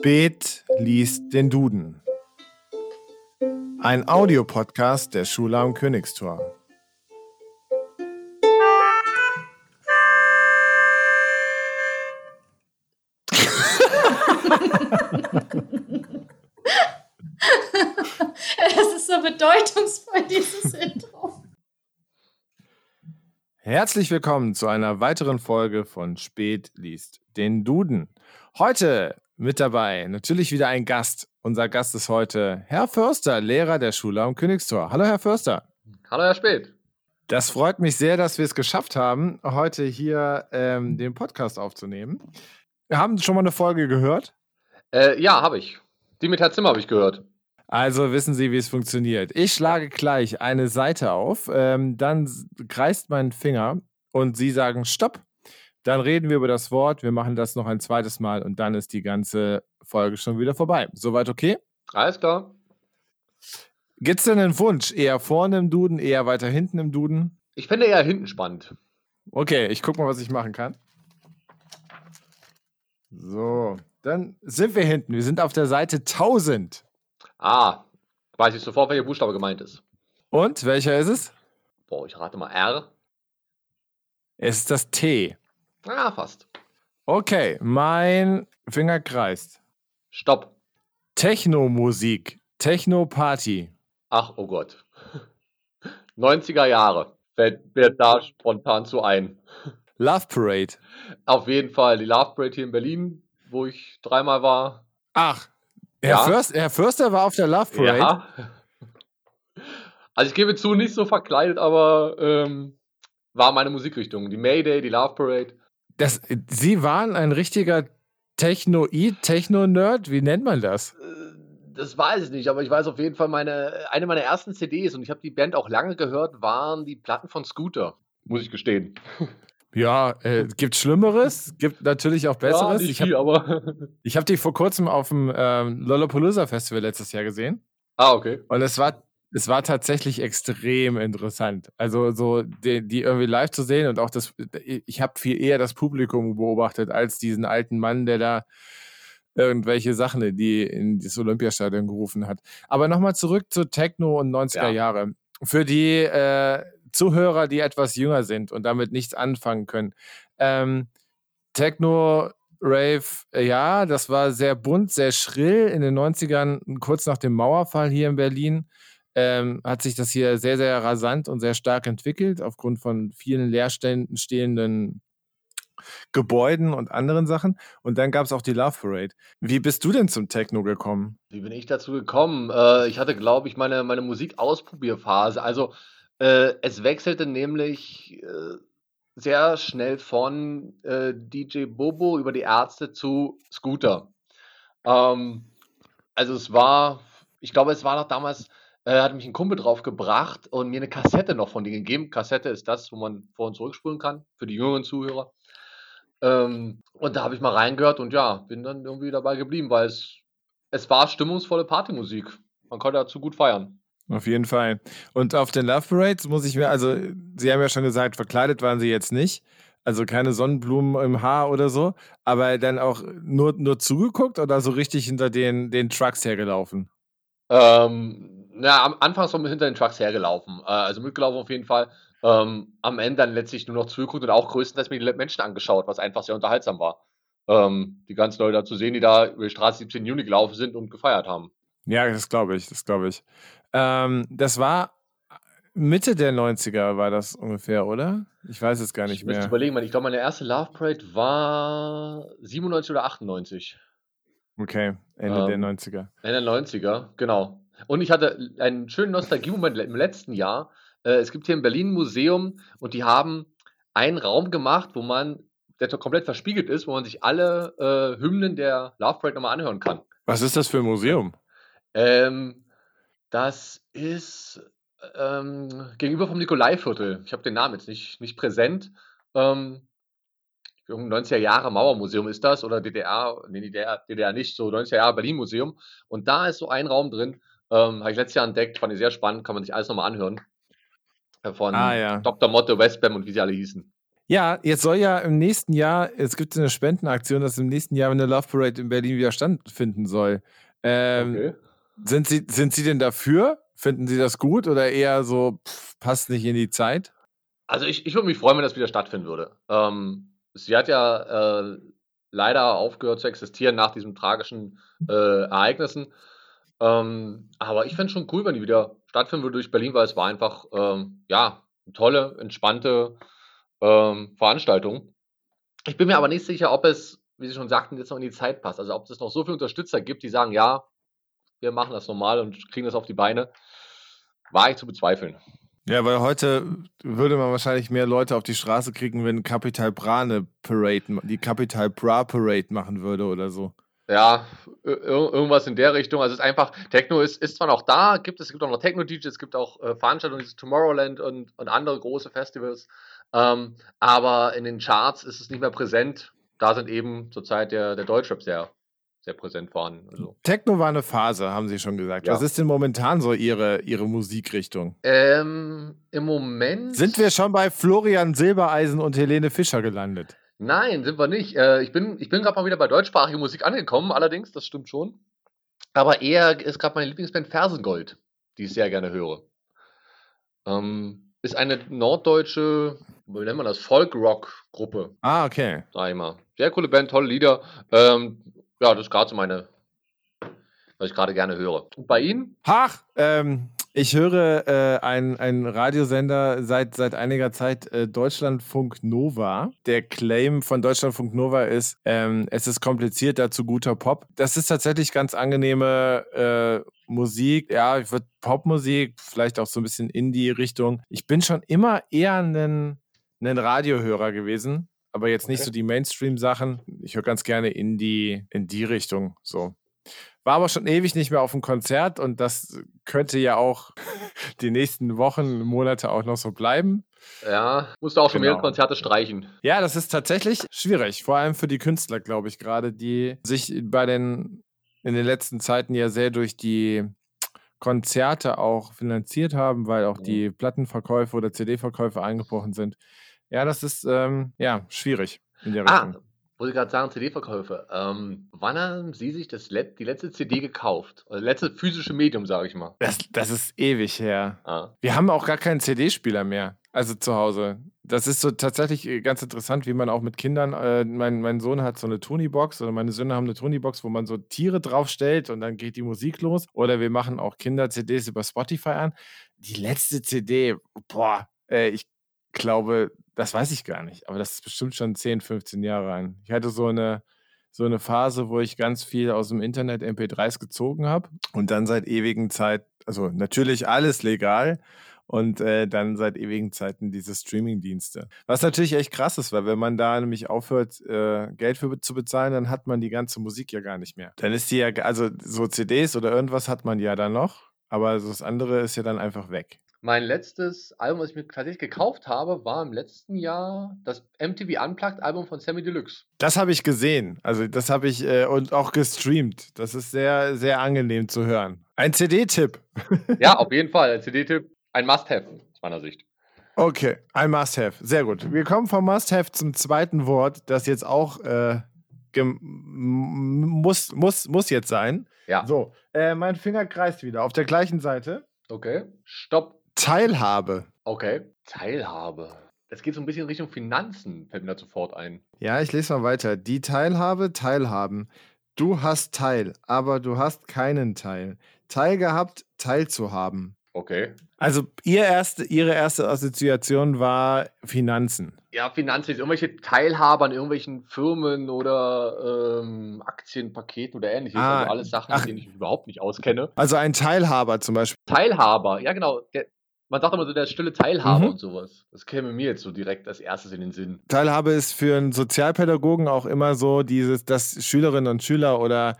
Spät liest den Duden. Ein Audiopodcast der Schule am Königstor. Es ist so bedeutungsvoll, dieses Intro. Herzlich willkommen zu einer weiteren Folge von Spät liest den Duden. Heute mit dabei natürlich wieder ein Gast. Unser Gast ist heute Herr Förster, Lehrer der Schule am Königstor. Hallo, Herr Förster. Hallo, Herr Spät. Das freut mich sehr, dass wir es geschafft haben, heute hier ähm, den Podcast aufzunehmen. Wir haben schon mal eine Folge gehört. Äh, ja, habe ich. Die mit Herr Zimmer habe ich gehört. Also wissen Sie, wie es funktioniert. Ich schlage gleich eine Seite auf, ähm, dann kreist mein Finger und Sie sagen Stopp. Dann reden wir über das Wort, wir machen das noch ein zweites Mal und dann ist die ganze Folge schon wieder vorbei. Soweit okay? Alles klar. Gibt es denn einen Wunsch? Eher vorne im Duden, eher weiter hinten im Duden? Ich fände eher hinten spannend. Okay, ich guck mal, was ich machen kann. So, dann sind wir hinten. Wir sind auf der Seite 1000. Ah, weiß ich sofort, welcher Buchstabe gemeint ist. Und welcher ist es? Boah, ich rate mal R. Es ist das T. Ah, fast. Okay, mein Finger kreist. Stopp. Techno-Musik, Techno-Party. Ach, oh Gott. 90er Jahre. Fällt mir da spontan zu ein. Love Parade. Auf jeden Fall die Love Parade hier in Berlin, wo ich dreimal war. Ach, Herr, Ja. Förster, Herr Förster war auf der Love Parade. Ja. Also ich gebe zu, nicht so verkleidet, aber ähm, war meine Musikrichtung. Die Mayday, die Love Parade. Das, Sie waren ein richtiger Techno-Eat, Techno-Nerd. Wie nennt man das? Äh, Das weiß ich nicht, aber ich weiß auf jeden Fall, meine, eine meiner ersten CDs, und ich habe die Band auch lange gehört, waren die Platten von Scooter, muss ich gestehen. Ja, äh, gibt Schlimmeres, gibt natürlich auch Besseres. nicht ich habe viel, aber. ich hab die vor kurzem auf dem ähm, Lollapalooza Festival letztes Jahr gesehen. ah, okay. Und es war, es war tatsächlich extrem interessant. Also so die, die irgendwie live zu sehen und auch das, ich habe viel eher das Publikum beobachtet als diesen alten Mann, der da irgendwelche Sachen in, die, in das Olympiastadion gerufen hat. Aber nochmal zurück zu Techno und 90er Ja. Jahre. Für die äh, Zuhörer, die etwas jünger sind und damit nichts anfangen können. Ähm, Techno, Rave, äh, ja, das war sehr bunt, sehr schrill in den 90ern, kurz nach dem Mauerfall hier in Berlin. Ähm, hat sich das hier sehr, sehr rasant und sehr stark entwickelt, aufgrund von vielen leerstehenden stehenden Gebäuden und anderen Sachen. Und dann gab es auch die Love Parade. Wie bist du denn zum Techno gekommen? Wie bin ich dazu gekommen? Äh, ich hatte, glaube ich, meine, meine Musikausprobierphase. Also, äh, es wechselte nämlich äh, sehr schnell von äh, DJ Bobo über die Ärzte zu Scooter. Ähm, also, es war, ich glaube, es war noch damals, äh, hat mich ein Kumpel drauf gebracht und mir eine Kassette noch von denen gegeben. Kassette ist das, wo man vor- und zurückspulen kann, für die jüngeren Zuhörer. Ähm, und da habe ich mal reingehört und ja, bin dann irgendwie dabei geblieben, weil es es war stimmungsvolle Partymusik. Man konnte dazu gut feiern. Auf jeden Fall. Und auf den Love Parades muss ich mir, also Sie haben ja schon gesagt, verkleidet waren Sie jetzt nicht. Also keine Sonnenblumen im Haar oder so, aber dann auch nur, nur zugeguckt oder so richtig hinter den, den Trucks hergelaufen? Ähm, na, am Anfang so hinter den Trucks hergelaufen. Äh, also mitgelaufen auf jeden Fall. Ähm, am Ende dann letztlich nur noch zugeguckt und auch größtenteils mir die Menschen angeschaut, was einfach sehr unterhaltsam war. Ähm, die ganzen Leute da zu sehen, die da über die Straße 17 Juni gelaufen sind und gefeiert haben. Ja, das glaube ich, das glaube ich. Ähm, das war Mitte der 90er war das ungefähr, oder? Ich weiß es gar nicht ich mehr. überlegen, Mann, ich glaube, meine erste Love Parade war 97 oder 98. Okay, Ende der Ähm, 90er. Ende der 90er, genau. Und ich hatte einen schönen Nostalgie-Moment im letzten Jahr. Äh, es gibt hier in Berlin ein Museum und die haben einen Raum gemacht, wo man, der so komplett verspiegelt ist, wo man sich alle äh, Hymnen der Love Parade nochmal anhören kann. Was ist das für ein Museum? Ähm, das ist ähm, gegenüber vom Nikolaiviertel. Ich habe den Namen jetzt nicht, nicht präsent. Ähm, irgendein 90er Jahre Mauermuseum ist das oder DDR, nee, DDR, DDR nicht, so 90er Jahre Berlin Museum. Und da ist so ein Raum drin, ähm, habe ich letztes Jahr entdeckt, fand ich sehr spannend, kann man sich alles nochmal anhören. Äh, Von Ah, ja. Dr. Motte, Westbam und wie sie alle hießen. Ja, jetzt soll ja im nächsten Jahr, es gibt eine Spendenaktion, dass im nächsten Jahr eine Love Parade in Berlin wieder stattfinden soll. Ähm, Okay. sind, Sie, sind Sie denn dafür? Finden Sie das gut oder eher so, pff, passt nicht in die Zeit? Also ich, ich würde mich freuen, wenn das wieder stattfinden würde. Ähm, sie hat ja äh, leider aufgehört zu existieren nach diesen tragischen äh, Ereignissen. Ähm, aber ich fände es schon cool, wenn die wieder stattfinden würde durch Berlin, weil es war einfach ähm, ja, eine tolle, entspannte ähm, Veranstaltung. Ich bin mir aber nicht sicher, ob es, wie Sie schon sagten, jetzt noch in die Zeit passt. Also ob es noch so viele Unterstützer gibt, die sagen, ja, wir machen das normal und kriegen das auf die Beine. War ich zu bezweifeln. Ja, weil heute würde man wahrscheinlich mehr Leute auf die Straße kriegen, wenn Capital Bra eine Parade, die Capital Bra Parade machen würde oder so. Ja, ir irgendwas in der Richtung. Also es ist einfach, Techno ist, ist zwar noch da, gibt es, es gibt auch noch Techno-DJs, es gibt auch äh, Veranstaltungen, dieses Tomorrowland und, und andere große Festivals. Ähm, aber in den Charts ist es nicht mehr präsent. Da sind eben zurzeit der, der Deutschrap sehr, sehr präsent vorhanden. Also. Techno war eine Phase, haben Sie schon gesagt. Ja. Was ist denn momentan so Ihre, Ihre Musikrichtung? Ähm, Im Moment. Sind wir schon bei Florian Silbereisen und Helene Fischer gelandet? Nein, sind wir nicht. Äh, ich bin, ich bin gerade mal wieder bei deutschsprachiger Musik angekommen, allerdings, das stimmt schon. Aber eher ist gerade meine Lieblingsband Fersengold, die ich sehr gerne höre. Ähm, ist eine norddeutsche, wie nennt man das, Folk-Rock-Gruppe, Ah, okay. sag ich mal. Sehr coole Band, tolle Lieder. Ähm, ja, das ist gerade so meine, was ich gerade gerne höre. Und bei Ihnen? Ach, ähm, ich höre äh, einen Radiosender seit, seit einiger Zeit, äh, Deutschlandfunk Nova. Der Claim von Deutschlandfunk Nova ist, ähm, es ist kompliziert, dazu guter Pop. Das ist tatsächlich ganz angenehme äh, Musik. Ja, ich würde Popmusik, vielleicht auch so ein bisschen in die Richtung. Ich bin schon immer eher ein, ein Radiohörer gewesen. Aber jetzt nicht Okay. so die Mainstream-Sachen. Ich höre ganz gerne in die, in die Richtung. So. War aber schon ewig nicht mehr auf dem Konzert und das könnte ja auch die nächsten Wochen, Monate auch noch so bleiben. Ja, musste auch schon Genau. mehrere Konzerte streichen. Ja, das ist tatsächlich schwierig, vor allem für die Künstler, glaube ich, gerade, die sich bei den in den letzten Zeiten ja sehr durch die Konzerte auch finanziert haben, weil auch Mhm. die Plattenverkäufe oder CD-Verkäufe eingebrochen sind. Ja, das ist ähm, ja schwierig in der Ah, Richtung. Wo Sie gerade sagen, CD-Verkäufe. Ähm, wann haben Sie sich das Let die letzte CD gekauft? Also letzte physische Medium, sage ich mal. Das, das ist ewig her. Ah. Wir haben auch gar keinen CD-Spieler mehr, also zu Hause. Das ist so tatsächlich äh, ganz interessant, wie man auch mit Kindern, äh, mein, mein Sohn hat so eine Tony-Box oder meine Söhne haben eine Tony-Box, wo man so Tiere draufstellt und dann geht die Musik los. Oder wir machen auch Kinder-CDs über Spotify an. Die letzte CD, boah, äh, ich glaube, das weiß ich gar nicht, aber das ist bestimmt schon 10, 15 Jahre an. Ich hatte so eine, so eine Phase, wo ich ganz viel aus dem Internet MP3s gezogen habe und dann seit ewigen Zeit, also natürlich alles legal und äh, dann seit ewigen Zeiten diese Streaming-Dienste. Was natürlich echt krass ist, weil wenn man da nämlich aufhört, äh, Geld für zu bezahlen, dann hat man die ganze Musik ja gar nicht mehr. Dann ist die ja, also so CDs oder irgendwas hat man ja dann noch, aber das andere ist ja dann einfach weg. Mein letztes Album, was ich mir tatsächlich gekauft habe, war im letzten Jahr das MTV Unplugged Album von Sammy Deluxe. Das habe ich gesehen. Also das habe ich äh, und auch gestreamt. Das ist sehr, sehr angenehm zu hören. Ein CD-Tipp. Ja, auf jeden Fall. Ein CD-Tipp, ein Must-Have aus meiner Sicht. Okay, ein Must-Have. Sehr gut. Wir kommen vom Must-Have zum zweiten Wort, das jetzt auch äh, muss, muss, muss jetzt sein. Ja. So, äh, mein Finger kreist wieder. Auf der gleichen Seite. Okay. Stopp. Teilhabe. Okay. Teilhabe. Das geht so ein bisschen Richtung Finanzen, fällt mir da sofort ein. Ja, ich lese mal weiter. Die Teilhabe, Teilhaben. Du hast Teil, aber du hast keinen Teil. Teil gehabt, Teil zu haben. Okay. Also ihr erste, Ihre erste Assoziation war Finanzen. Ja, Finanzen, irgendwelche Teilhaber an irgendwelchen Firmen oder ähm, Aktienpaketen oder ähnliches. Ah, also alles Sachen, ach. mit denen ich mich überhaupt nicht auskenne. Also ein Teilhaber zum Beispiel. Teilhaber, ja genau. Der, man sagt immer so, der stille Teilhaber Mhm. und sowas. Das käme mir jetzt so direkt als erstes in den Sinn. Teilhabe ist für einen Sozialpädagogen auch immer so dieses, dass Schülerinnen und Schüler oder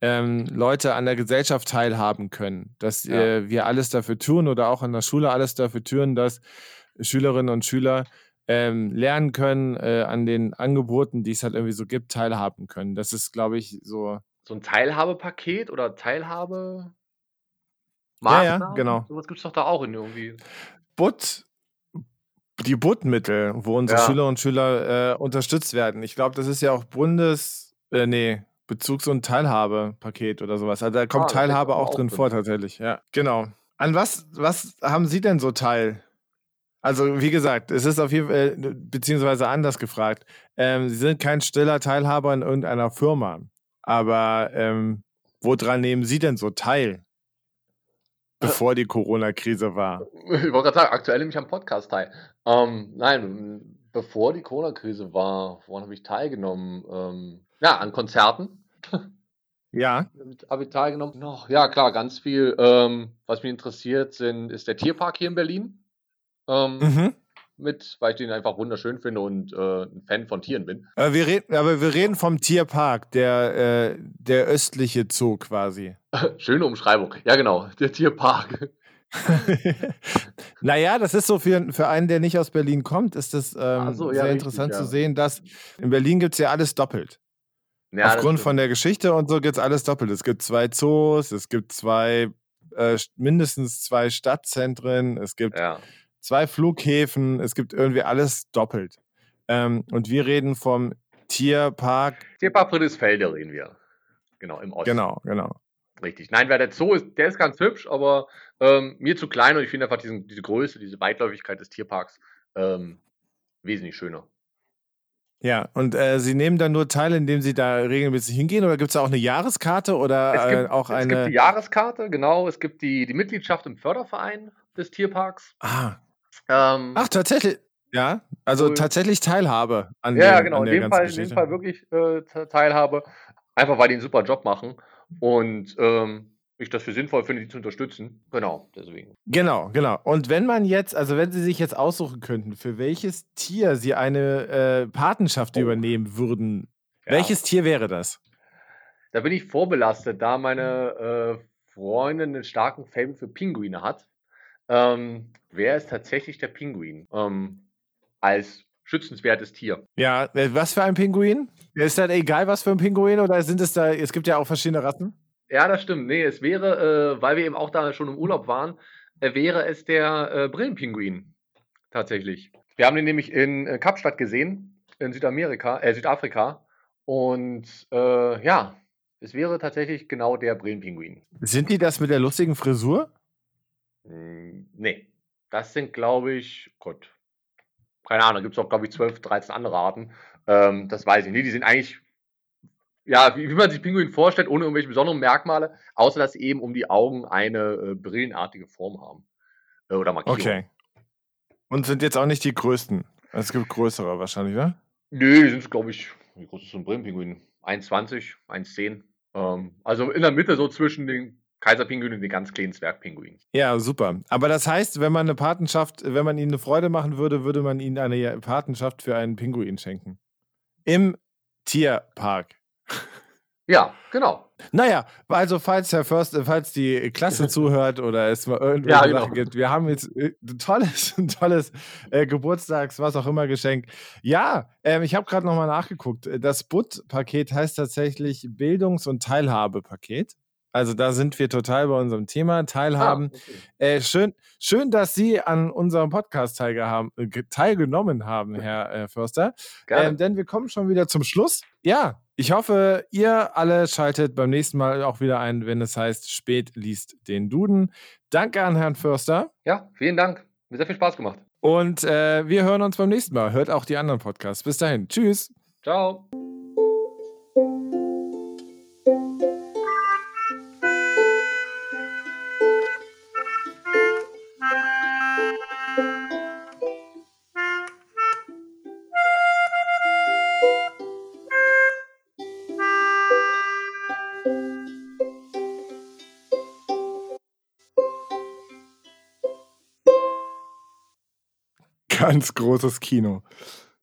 ähm, Leute an der Gesellschaft teilhaben können. Dass Ja. äh, wir alles dafür tun oder auch an der Schule alles dafür tun, dass Schülerinnen und Schüler ähm, lernen können, äh, an den Angeboten, die es halt irgendwie so gibt, teilhaben können. Das ist, glaube ich, so. So ein Teilhabepaket oder Teilhabe. Ja, ja, Maßnahmen? genau. Sowas gibt es doch da auch in irgendwie. But die Buttmittel, wo unsere Ja. Schüler und Schüler äh, unterstützt werden. Ich glaube, das ist ja auch Bundes, äh, nee, Bezugs- und Teilhabepaket oder sowas. Also da kommt Ah, Teilhabe auch auch drin drin. vor, tatsächlich. Ja, genau. An was, was haben Sie denn so teil? Also, wie gesagt, es ist auf jeden Fall, äh, beziehungsweise anders gefragt. Ähm, Sie sind kein stiller Teilhaber in irgendeiner Firma. Aber ähm, woran nehmen Sie denn so teil? Bevor die Corona-Krise war. Ich wollte gerade sagen, aktuell nehme ich am Podcast teil. Ähm, nein, bevor die Corona-Krise war, woran habe ich teilgenommen? Ähm, ja, an Konzerten Ja. habe ich teilgenommen. Noch, ja, klar, ganz viel. Ähm, was mich interessiert, sind, ist der Tierpark hier in Berlin. Ähm, Mhm. Mit, weil ich den einfach wunderschön finde und äh, ein Fan von Tieren bin. Aber wir reden, aber wir reden vom Tierpark, der, äh, der östliche Zoo quasi. Schöne Umschreibung. Ja, genau, der Tierpark. naja, das ist so für, für einen, der nicht aus Berlin kommt, ist das ähm, Ach so, ja, sehr richtig, interessant ja. zu sehen, dass in Berlin gibt es ja alles doppelt. Ja, Aufgrund von der Geschichte und so gibt es alles doppelt. Es gibt zwei Zoos, es gibt zwei, äh, mindestens zwei Stadtzentren, es gibt. Zwei Flughäfen, es gibt irgendwie alles doppelt. Ähm, und wir reden vom Tierpark. Tierpark Friedrichsfelde reden wir. Genau, im Osten. Genau, genau. Richtig. Nein, weil der Zoo ist, der ist ganz hübsch, aber ähm, mir zu klein und ich finde einfach diesen, diese Größe, diese Weitläufigkeit des Tierparks ähm, wesentlich schöner. Ja, und äh, Sie nehmen dann nur teil, indem Sie da regelmäßig hingehen oder gibt es da auch eine Jahreskarte oder Es äh, gibt, auch es gibt eine. die Jahreskarte, genau. Es gibt die, die Mitgliedschaft im Förderverein des Tierparks. Ah, Ähm, ach, tatsächlich. Ja, also Cool. tatsächlich Teilhabe an, ja, dem, genau. an In dem, Fall, in dem. Fall wirklich äh, te- Teilhabe. Einfach weil die einen super Job machen und ähm, ich das für sinnvoll finde, die zu unterstützen. Genau, deswegen. Genau, genau. Und wenn man jetzt, also wenn Sie sich jetzt aussuchen könnten, für welches Tier Sie eine äh, Patenschaft Oh. übernehmen würden, Ja. welches Tier wäre das? Da bin ich vorbelastet, da meine äh, Freundin einen starken Faible für Pinguine hat. Ähm, wer ist tatsächlich der Pinguin? Ähm, als schützenswertes Tier. Ja, äh, was für ein Pinguin? Ist das egal, was für ein Pinguin oder sind es da, es gibt ja auch verschiedene Rassen? Ja, das stimmt. Nee, es wäre, äh, weil wir eben auch da schon im Urlaub waren, äh, wäre es der äh, Brillenpinguin. Tatsächlich. Wir haben den nämlich in äh, Kapstadt gesehen, in Südamerika, äh, Südafrika. Und äh, ja, es wäre tatsächlich genau der Brillenpinguin. Sind die das mit der lustigen Frisur? Hm, nee. Das sind, glaube ich, Gott. Keine Ahnung, da gibt es auch, glaube ich, 12, 13 andere Arten. Ähm, das weiß ich nicht. Die sind eigentlich, ja, wie, wie man sich Pinguin vorstellt, ohne irgendwelche besonderen Merkmale, außer dass sie eben um die Augen eine äh, brillenartige Form haben. Äh, oder Markierung. Okay. Und sind jetzt auch nicht die größten. Es gibt größere wahrscheinlich, ne? Nö, die sind, glaube ich, wie groß ist so ein Brillenpinguin? 1,20, 1,10. Ähm, also in der Mitte so zwischen den Kaiserpinguin und den ganz kleinen Zwergpinguin. Ja, super. Aber das heißt, wenn man eine Patenschaft, wenn man ihnen eine Freude machen würde, würde man ihnen eine Patenschaft für einen Pinguin schenken. Im Tierpark. Ja, genau. Naja, also falls Herr Förster, falls die Klasse zuhört oder es mal irgendwelche Ja, genau. Sachen gibt, wir haben jetzt äh, ein tolles, ein tolles äh, Geburtstags, was auch immer Geschenk. Ja, ähm, ich habe gerade nochmal nachgeguckt. Das BUT-Paket heißt tatsächlich Bildungs- und Teilhabepaket. Also da sind wir total bei unserem Thema, Teilhaben. Ah, okay. Äh, schön, schön, dass Sie an unserem Podcast teilgehaben, äh, ge- teilgenommen haben, Herr äh, Förster. Gerne. Ähm, denn wir kommen schon wieder zum Schluss. Ja, ich hoffe, ihr alle schaltet beim nächsten Mal auch wieder ein, wenn es heißt, spät liest den Duden. Danke an Herrn Förster. Ja, vielen Dank. Mir sehr viel Spaß gemacht. Und äh, wir hören uns beim nächsten Mal. Hört auch die anderen Podcasts. Bis dahin. Tschüss. Ciao. Ganz großes Kino.